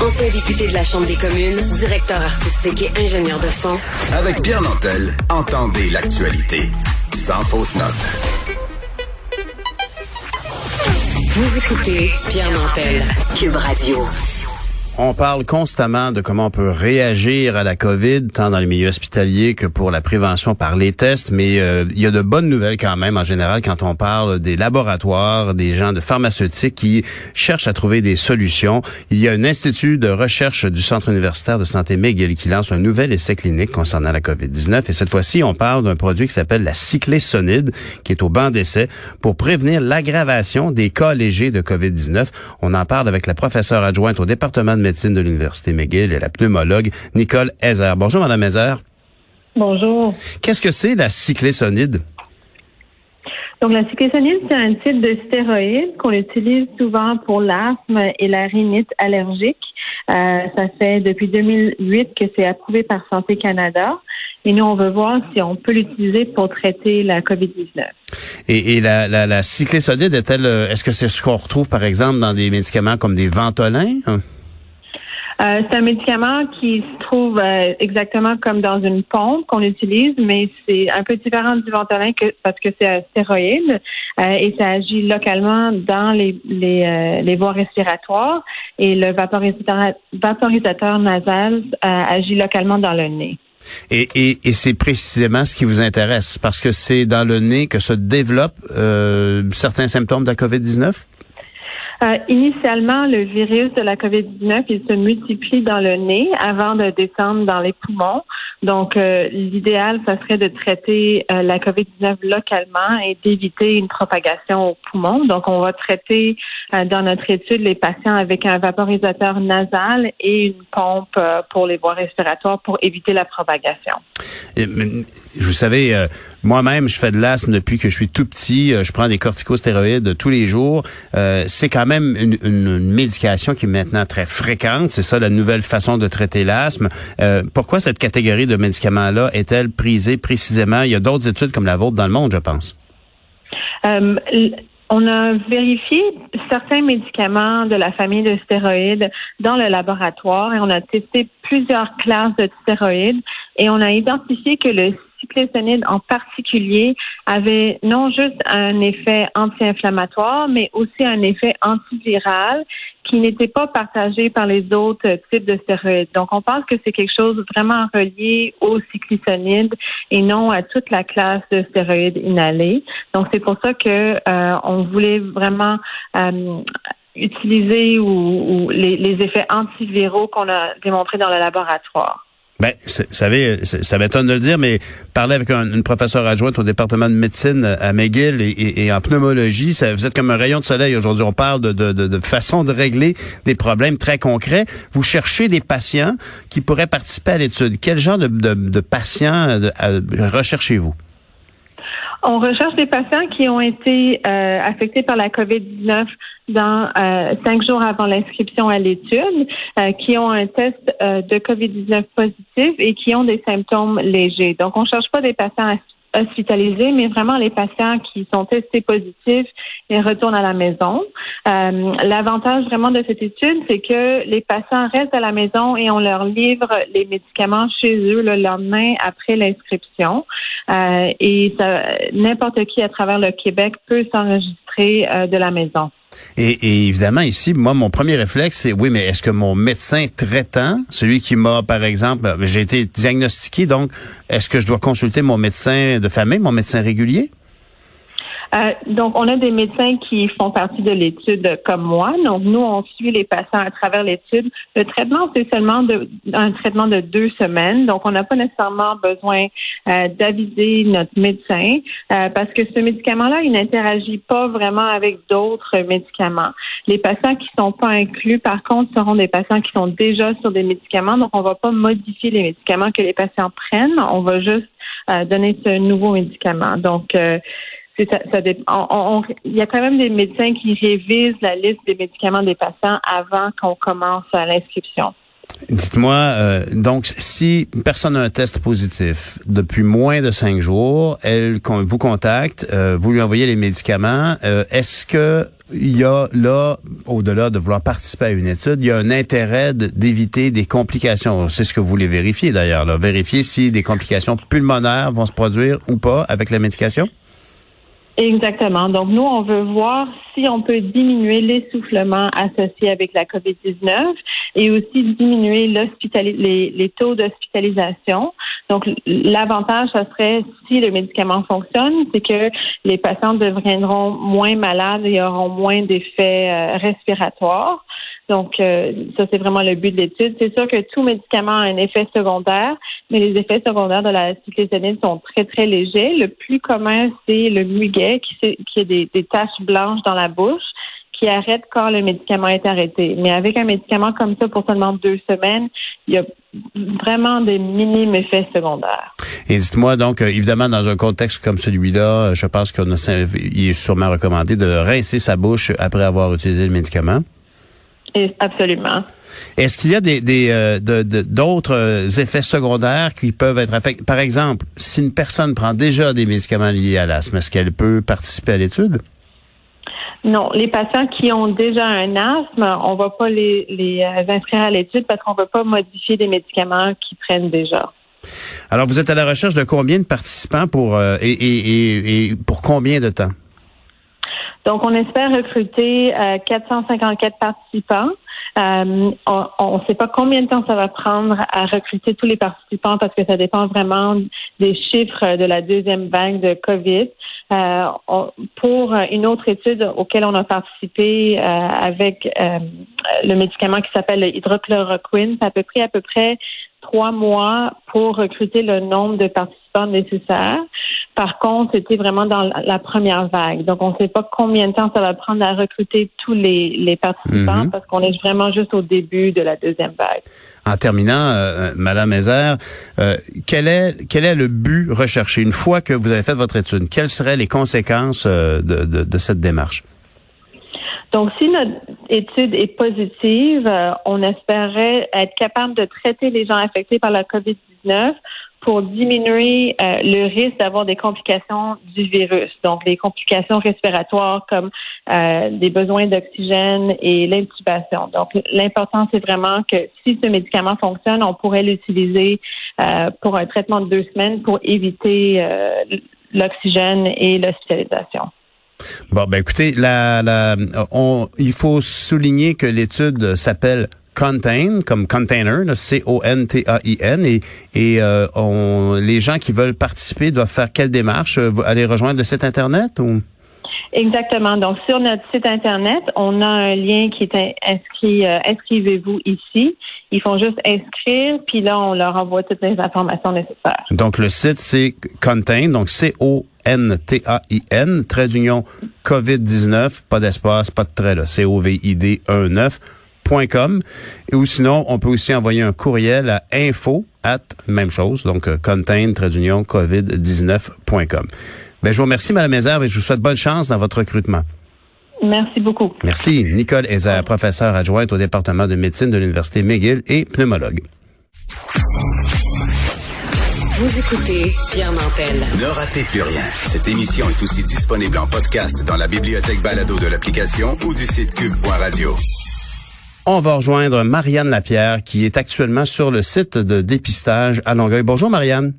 Ancien député de la Chambre des communes, directeur artistique et ingénieur de son. Avec Pierre Nantel, entendez l'actualité. Sans fausse note. Vous écoutez Pierre Nantel, Cube Radio. On parle constamment de comment on peut réagir à la COVID, tant dans les milieux hospitaliers que pour la prévention par les tests, mais euh, il y a de bonnes nouvelles quand même en général quand on parle des laboratoires, des gens de pharmaceutiques qui cherchent à trouver des solutions. Il y a un institut de recherche du Centre universitaire de santé McGill qui lance un nouvel essai clinique concernant la COVID-19 et cette fois-ci, on parle d'un produit qui s'appelle la cyclésonide qui est au banc d'essai pour prévenir l'aggravation des cas légers de COVID-19. On en parle avec la professeure adjointe au département de médecine de l'Université McGill et la pneumologue Nicole Hezer. Bonjour, Madame Hezer. Bonjour. Qu'est-ce que c'est la cyclésonide? Donc, la cyclésonide, c'est un type de stéroïde qu'on utilise souvent pour l'asthme et la rhinite allergique. Euh, ça fait depuis 2008 que c'est approuvé par Santé Canada. Et nous, on veut voir si on peut l'utiliser pour traiter la COVID-19. Et, et la, la, la cyclésonide est-elle, euh, est-ce que c'est ce qu'on retrouve, par exemple, dans des médicaments comme des ventolins? Euh, c'est un médicament qui se trouve euh, exactement comme dans une pompe qu'on utilise, mais c'est un peu différent du Ventolin que, parce que c'est un stéroïde euh, et ça agit localement dans les, les, les voies respiratoires et le vaporisateur, nasal agit localement dans le nez. Et, et, et c'est précisément ce qui vous intéresse, parce que c'est dans le nez que se développent certains symptômes de la COVID-19? Euh, initialement, le virus de la COVID-19, il se multiplie dans le nez avant de descendre dans les poumons. Donc, euh, l'idéal, ça serait de traiter euh, la COVID-19 localement et d'éviter une propagation aux poumons. Donc, on va traiter dans notre étude les patients avec un vaporisateur nasal et une pompe pour les voies respiratoires pour éviter la propagation. vous savez, moi-même, je fais de l'asthme depuis que je suis tout petit. Je prends des corticostéroïdes tous les jours. c'est quand même une, médication qui est maintenant très fréquente. C'est ça la nouvelle façon de traiter l'asthme. Euh, pourquoi cette catégorie de médicaments-là est-elle prisée précisément? Il y a d'autres études comme la vôtre dans le monde, je pense. Euh, on a vérifié certains médicaments de la famille de stéroïdes dans le laboratoire et on a testé plusieurs classes de stéroïdes et on a identifié que le cyclésonide en particulier avait non juste un effet anti-inflammatoire, mais aussi un effet antiviral qui n'était pas partagé par les autres types de stéroïdes. Donc, on pense que c'est quelque chose vraiment relié au cyclésonide et non à toute la classe de stéroïdes inhalés. Donc, c'est pour ça que euh, on voulait vraiment euh, utiliser les effets antiviraux qu'on a démontrés dans le laboratoire. Ben, vous savez, ça m'étonne de le dire, mais parler avec une professeure adjointe au département de médecine à McGill et, en pneumologie, ça, vous êtes comme un rayon de soleil aujourd'hui. On parle de, de, de, façon de régler des problèmes très concrets. Vous cherchez des patients qui pourraient participer à l'étude. Quel genre de, de patients recherchez-vous? On recherche des patients qui ont été euh, affectés par la COVID-19 dans euh, cinq jours avant l'inscription à l'étude, euh, qui ont un test de COVID-19 positif et qui ont des symptômes légers. Donc, on ne cherche pas des patients hospitalisés, mais vraiment les patients qui sont testés positifs et retournent à la maison. Euh, L'avantage vraiment de cette étude, c'est que les patients restent à la maison et on leur livre les médicaments chez eux le lendemain après l'inscription. Euh, et n'importe qui à travers le Québec peut s'enregistrer euh, de la maison. Et, évidemment, ici, moi, mon premier réflexe, c'est oui, mais est-ce que mon médecin traitant, celui qui m'a, par exemple, ben, j'ai été diagnostiqué, donc, est-ce que je dois consulter mon médecin de famille, mon médecin régulier? Euh, donc, on a des médecins qui font partie de l'étude comme moi. Donc, nous, on suit les patients à travers l'étude. Le traitement, c'est seulement de, un traitement de deux semaines. Donc, on n'a pas nécessairement besoin euh, d'aviser notre médecin euh, parce que ce médicament-là, il n'interagit pas vraiment avec d'autres médicaments. Les patients qui sont pas inclus, par contre, seront des patients qui sont déjà sur des médicaments. Donc, on va pas modifier les médicaments que les patients prennent. On va juste donner ce nouveau médicament. Donc, il y a quand même des médecins qui révisent la liste des médicaments des patients avant qu'on commence l'inscription. Dites-moi, euh, donc, si une personne a un test positif depuis moins de cinq jours, elle vous contacte, euh, vous lui envoyez les médicaments. Euh, est-ce que il y a là au-delà de vouloir participer à une étude, il y a un intérêt d'éviter des complications? C'est ce que vous voulez vérifier d'ailleurs, vérifier si des complications pulmonaires vont se produire ou pas avec la médication? Exactement. Donc, nous, on veut voir si on peut diminuer l'essoufflement associé avec la COVID-19 et aussi diminuer les, les taux d'hospitalisation. Donc, l'avantage, ce serait, si le médicament fonctionne, c'est que les patients deviendront moins malades et auront moins d'effets euh, respiratoires. Donc, euh, ça, c'est vraiment le but de l'étude. C'est sûr que tout médicament a un effet secondaire, mais les effets secondaires de la cyclisonide sont très, très légers. Le plus commun, c'est le muguet, qui, qui a des, taches blanches dans la bouche qui arrête quand le médicament est arrêté. Mais avec un médicament comme ça pour seulement deux semaines, il y a vraiment des minimes effets secondaires. Et dites-moi donc, euh, évidemment, dans un contexte comme celui-là, je pense qu'il est sûrement recommandé de rincer sa bouche après avoir utilisé le médicament. Absolument. Est-ce qu'il y a des, des euh, d'autres euh, effets secondaires qui peuvent être affectés? Par exemple, si une personne prend déjà des médicaments liés à l'asthme, est-ce qu'elle peut participer à l'étude? Non, les patients qui ont déjà un asthme, on va pas les, les euh, inscrire à l'étude parce qu'on ne veut pas modifier des médicaments qu'ils prennent déjà. Alors, vous êtes à la recherche de combien de participants pour et, et, et pour combien de temps? Donc, on espère recruter 454 euh, participants. Euh, on ne sait pas combien de temps ça va prendre à recruter tous les participants parce que ça dépend vraiment des chiffres de la deuxième vague de COVID. Euh, pour une autre étude auquel on a participé avec le médicament qui s'appelle le hydrochloroquine, ça a près à peu près trois mois pour recruter le nombre de participants nécessaires. Par contre, c'était vraiment dans la première vague. Donc, on ne sait pas combien de temps ça va prendre à recruter tous les, participants mhm. parce qu'on est vraiment juste au début de la deuxième vague. En terminant, euh, euh Madame Ezer, euh, quel est quel est le but recherché? Une fois que vous avez fait votre étude Quelles seraient les conséquences euh, de, de, de cette démarche? Donc, si notre étude est positive, on espérait être capable de traiter les gens affectés par la COVID-19 pour diminuer euh, le risque d'avoir des complications du virus, donc les complications respiratoires comme euh, des besoins d'oxygène et l'intubation. Donc, l'important, c'est vraiment que si ce médicament fonctionne, on pourrait l'utiliser euh, pour un traitement de deux semaines pour éviter l'oxygène et l'hospitalisation. Bon, ben écoutez, la, la, on, il faut souligner que l'étude s'appelle Contain, comme container, C-O-N-T-A-I-N, et, euh, les gens qui veulent participer doivent faire quelle démarche? Euh, Aller rejoindre le site Internet ou? Exactement. Donc, sur notre site Internet, on a un lien qui est inscrit, euh, inscrivez-vous ici. Ils font juste inscrire, puis là, on leur envoie toutes les informations nécessaires. Donc, le site, c'est Contain, donc C-O-N-T-A-I-N, trait d'union COVID-19, pas d'espace, pas de trait, C-O-V-I-D-1-9 et ou sinon, on peut aussi envoyer un courriel à info même chose, donc contain covid-19.com. Ben, je vous remercie, Madame Mézard, et je vous souhaite bonne chance dans votre recrutement. Merci beaucoup. Merci. Nicole Hézard, professeure adjointe au département de médecine de l'Université McGill et pneumologue. Vous écoutez Pierre Nantel. Ne ratez plus rien. Cette émission est aussi disponible en podcast dans la bibliothèque balado de l'application ou du site cube.radio. On va rejoindre Marianne Lapierre qui est actuellement sur le site de dépistage à Longueuil. Bonjour Marianne.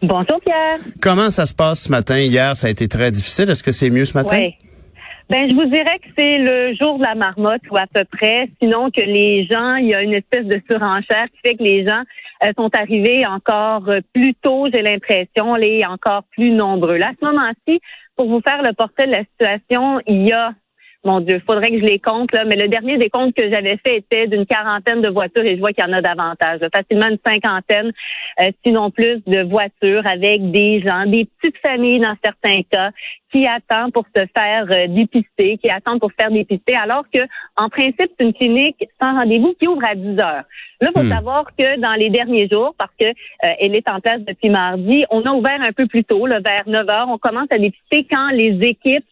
Bonjour Pierre. Comment ça se passe ce matin? Hier, ça a été très difficile. Est-ce que c'est mieux ce matin? Oui. Ben, je vous dirais que c'est le jour de la marmotte ou à peu près. Sinon que les gens, il y a une espèce de surenchère qui fait que les gens euh, sont arrivés encore plus tôt, j'ai l'impression, et encore plus nombreux. Là, à ce moment-ci, pour vous faire le portrait de la situation, il y a mon Dieu, faudrait que je les compte, là, mais le dernier des comptes que j'avais fait était d'une quarantaine de voitures et je vois qu'il y en a davantage. Facilement une cinquantaine, euh, sinon plus, de voitures avec des gens, des petites familles dans certains cas, qui attendent pour se faire euh, dépister, qui attendent pour faire dépister, alors que en principe, c'est une clinique sans rendez-vous qui ouvre à 10 heures. Là, il faut hmm. savoir que dans les derniers jours, parce que euh, elle est en place depuis mardi, on a ouvert un peu plus tôt, là, vers 9 heures. On commence à dépister quand les équipes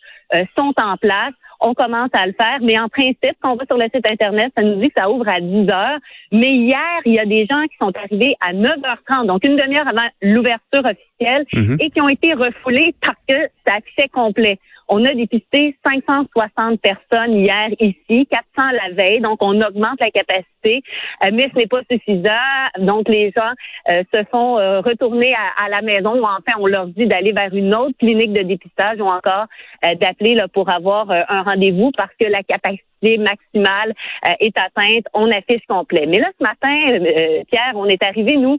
sont en place on commence à le faire. Mais en principe, quand on va sur le site Internet, ça nous dit que ça ouvre à 10 heures. Mais hier, il y a des gens qui sont arrivés à 9h30, donc une demi-heure avant l'ouverture officielle, mhm. et qui ont été refoulés parce que ça accès complet. On a dépisté 560 personnes hier ici, 400 la veille, donc on augmente la capacité, euh, mais ce n'est pas suffisant. Donc les gens euh, se font euh, retourner à, la maison ou enfin on leur dit d'aller vers une autre clinique de dépistage ou encore d'appeler pour avoir un rendez-vous parce que la capacité maximale est atteinte, on affiche complet. Mais là, ce matin, Pierre, on est arrivé, nous,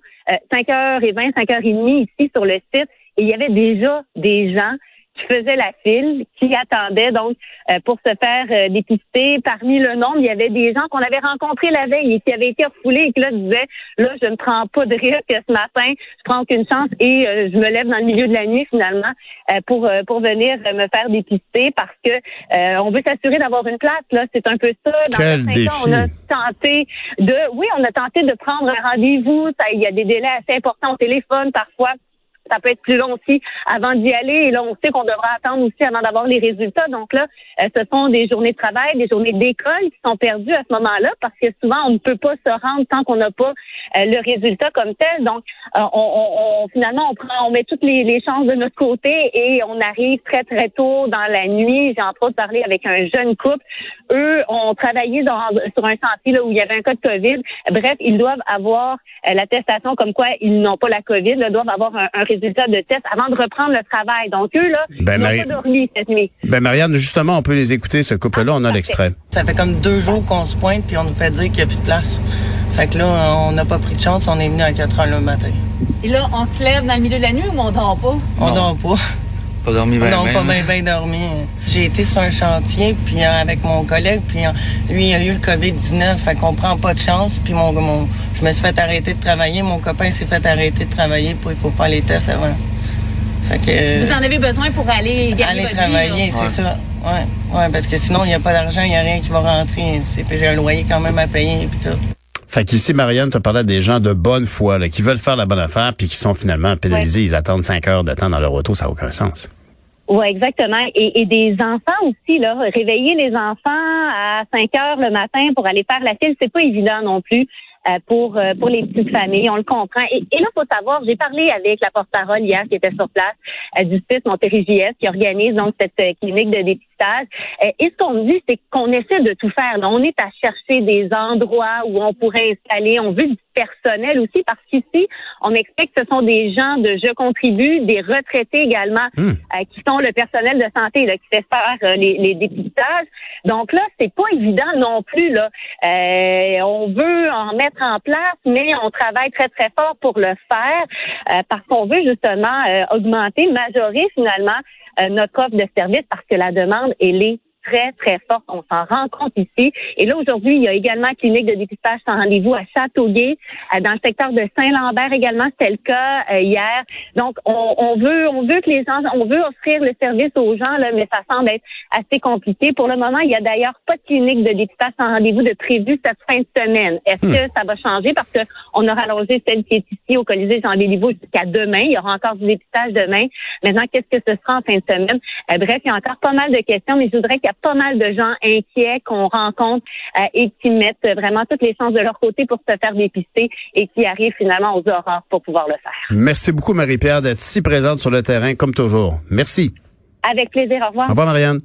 5h20, 5h30 ici sur le site, et il y avait déjà des gens qui faisaient la file, qui attendaient donc euh, pour se faire euh, dépister. Parmi le nombre, il y avait des gens qu'on avait rencontrés la veille et qui avaient été refoulés et qui là disaient là je ne prends pas de risque ce matin, je prends aucune chance et euh, je me lève dans le milieu de la nuit finalement pour pour venir me faire dépister parce que on veut s'assurer d'avoir une place là. C'est un peu ça. Dans Quel défi. Cas, on a tenté de oui on a tenté de prendre un rendez-vous. Il y a des délais assez importants au téléphone parfois ça peut être plus long aussi avant d'y aller. Et là, on sait qu'on devra attendre aussi avant d'avoir les résultats. Donc là, euh, ce sont des journées de travail, des journées d'école qui sont perdues à ce moment-là parce que souvent, on ne peut pas se rendre tant qu'on n'a pas euh, le résultat comme tel. Donc, euh, on, on, finalement, on prend, on met toutes les, les, chances de notre côté et on arrive très, très tôt dans la nuit. J'ai entre autres parlé avec un jeune couple. Eux ont travaillé dans, sur un sentier où il y avait un cas de COVID. Bref, ils doivent avoir l'attestation comme quoi ils n'ont pas la COVID, ils doivent avoir un, un résultat résultats de test avant de reprendre le travail. Donc, eux, là, ben, ils n'ont pas dormi cette nuit. Ben, Marianne, justement, on peut les écouter, ce couple-là. on a l'extrait. Ça fait comme deux jours qu'on se pointe, puis on nous fait dire qu'il n'y a plus de place. Fait que là, on n'a pas pris de chance, on est venu à 4 heures le matin. Et là, on se lève dans le milieu de la nuit ou on dort pas? On dort pas. Pas dormi bien, Non, pas bien, bien dormi. J'ai été sur un chantier, puis euh, avec mon collègue, puis euh, lui, il a eu le COVID-19, fait qu'on prend pas de chance, puis mon, mon, je me suis fait arrêter de travailler, mon copain s'est fait arrêter de travailler, pour il faut faire les tests avant. Vous en avez besoin pour aller gagner Aller travailler, c'est ça. Ouais, ouais, parce que sinon, il n'y a pas d'argent, il n'y a rien qui va rentrer. J'ai un loyer quand même à payer et tout. Fait qu'ici, Marianne, tu parlais des gens de bonne foi, là, qui veulent faire la bonne affaire, puis qui sont finalement pénalisés. Ils attendent cinq heures de temps dans leur auto, ça n'a aucun sens. Oui, exactement. Et, et, des enfants aussi, là. Réveiller les enfants à 5 heures le matin pour aller faire la file, c'est pas évident non plus. Euh, pour euh, pour les petites familles. On le comprend. Et, et là, faut savoir, j'ai parlé avec la porte-parole hier qui était sur place euh, du site Montérégie qui organise donc cette clinique de dépistage. Et ce qu'on dit, c'est qu'on essaie de tout faire. on est à chercher des endroits où on pourrait installer. On veut du personnel aussi parce qu'ici, on explique que ce sont des gens de Je contribue, des retraités également, hmm. qui sont le personnel de santé là, qui fait faire les, les, dépistages. Donc là, c'est pas évident non plus. Là, on veut en mettre en place, mais on travaille très, très fort pour le faire euh, parce qu'on veut justement euh, augmenter, majorer finalement euh, notre offre de service parce que la demande, elle est très, très forte. On s'en rend compte ici. Et là, aujourd'hui, il y a également une clinique de dépistage sans rendez-vous à Châteauguay, euh, dans le secteur de Saint-Lambert également. C'était le cas euh, hier. Donc, on, on, veut on veut que les gens, on veut offrir le service aux gens, là, mais ça semble être assez compliqué. Pour le moment, il y a d'ailleurs pas de clinique de dépistage sans rendez-vous de prévu cette fin de semaine. Est-ce hmm. que ça va changer? Parce que on a rallongé celle qui est ici au Colisée Jean Béliveau jusqu'à demain. Il y aura encore du dépistage demain. Maintenant, qu'est-ce que ce sera en fin de semaine? Euh, bref, il y a encore pas mal de questions, mais je voudrais qu'il pas mal de gens inquiets qu'on rencontre euh, et qui mettent vraiment toutes les chances de leur côté pour se faire dépister et qui arrivent finalement aux aurores pour pouvoir le faire. Merci beaucoup, Marie-Pierre, d'être si présente sur le terrain comme toujours. Merci. Avec plaisir. Au revoir. Au revoir, Marianne.